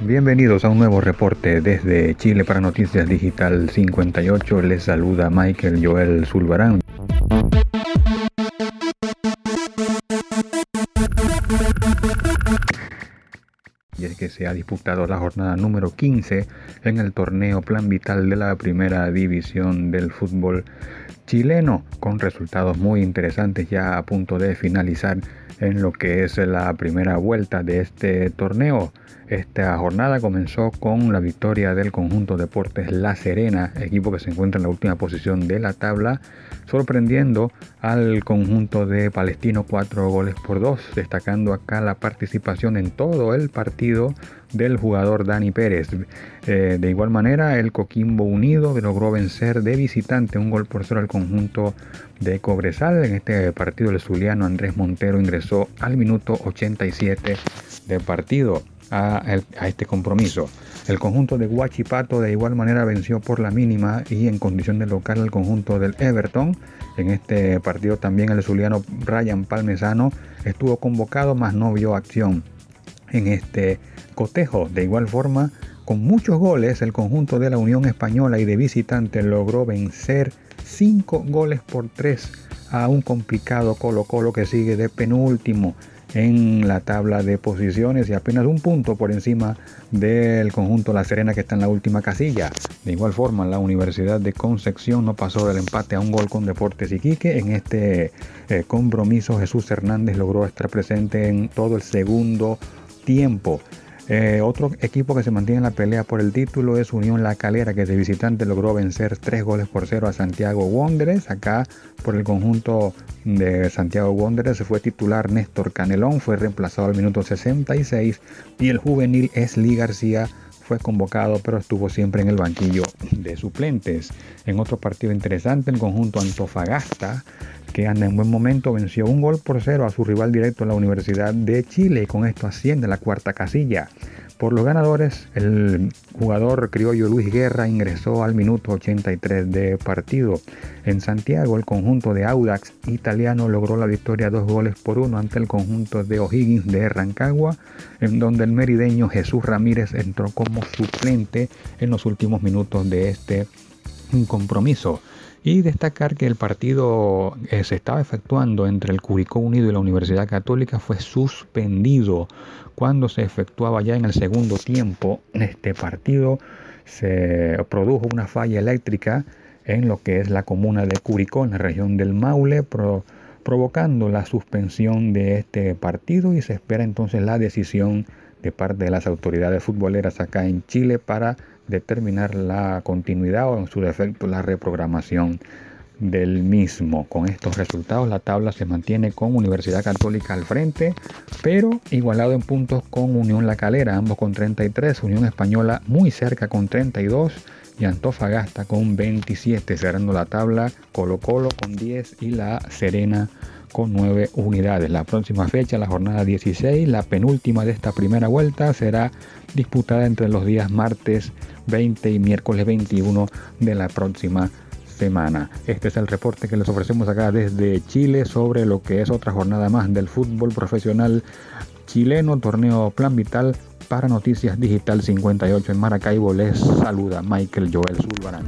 Bienvenidos a un nuevo reporte desde Chile para Noticias Digital 58. Les saluda Michael Joel Zulbarán. y es que se ha disputado la jornada número 15 en el torneo Plan Vital de la primera división del fútbol chileno, con resultados muy interesantes ya a punto de finalizar en lo que es la primera vuelta de este torneo. Esta jornada comenzó con la victoria del conjunto Deportes La Serena, equipo que se encuentra en la última posición de la tabla, sorprendiendo al conjunto de Palestino cuatro goles por dos, destacando acá la participación en todo el partido del jugador Dani Pérez. Eh, de igual manera, el Coquimbo Unido logró vencer de visitante un gol por cero al conjunto de Cobresal. En este partido, el zuliano Andrés Montero ingresó al minuto 87 de partido a, este compromiso. El conjunto de Huachipato de igual manera venció por la mínima y en condición de local al conjunto del Everton. En este partido también el zuliano Brian Palmesano estuvo convocado, mas no vio acción en este cotejo. De igual forma, con muchos goles, el conjunto de la Unión Española y de visitante logró vencer 5 goles por 3 a un complicado Colo Colo que sigue de penúltimo en la tabla de posiciones y apenas un punto por encima del conjunto La Serena que está en la última casilla. De igual forma, la Universidad de Concepción no pasó del empate a un gol con Deportes Iquique. En este eh, compromiso Jesús Hernández logró estar presente en todo el segundo tiempo. Eh, otro equipo que se mantiene en la pelea por el título es Unión La Calera, que de visitante logró vencer tres goles por cero a Santiago Wanderers. Acá por el conjunto de Santiago Wanderers fue titular Néstor Canelón, fue reemplazado al minuto 66 y el juvenil Esli García fue convocado pero estuvo siempre en el banquillo de suplentes. En otro partido interesante, el conjunto Antofagasta que anda en buen momento, venció un gol por cero a su rival directo en la Universidad de Chile y con esto asciende a la cuarta casilla. Por los ganadores, el jugador criollo Luis Guerra ingresó al minuto 83 de partido. En Santiago, el conjunto de Audax italiano logró la victoria dos goles por uno ante el conjunto de O'Higgins de Rancagua, en donde el merideño Jesús Ramírez entró como suplente en los últimos minutos de este compromiso. Y destacar que el partido que eh, se estaba efectuando entre el Curicó Unido y la Universidad Católica fue suspendido cuando se efectuaba ya en el segundo tiempo. Este partido se produjo una falla eléctrica en lo que es la comuna de Curicó, en la región del Maule, provocando la suspensión de este partido y se espera entonces la decisión de parte de las autoridades futboleras acá en Chile para determinar la continuidad o en su defecto la reprogramación del mismo. Con estos resultados la tabla se mantiene con Universidad Católica al frente, pero igualado en puntos con Unión La Calera, ambos con 33, Unión Española muy cerca con 32 y Antofagasta con 27, cerrando la tabla Colo Colo con 10 y La Serena con 9 unidades. La próxima fecha, la jornada 16, la penúltima de esta primera vuelta, será disputada entre los días martes 20 y miércoles 21 de la próxima semana. Este es el reporte que les ofrecemos acá desde Chile sobre lo que es otra jornada más del fútbol profesional chileno, torneo Plan Vital para Noticias Digital 58 en Maracaibo. Les saluda Michael Joel Zulbarán.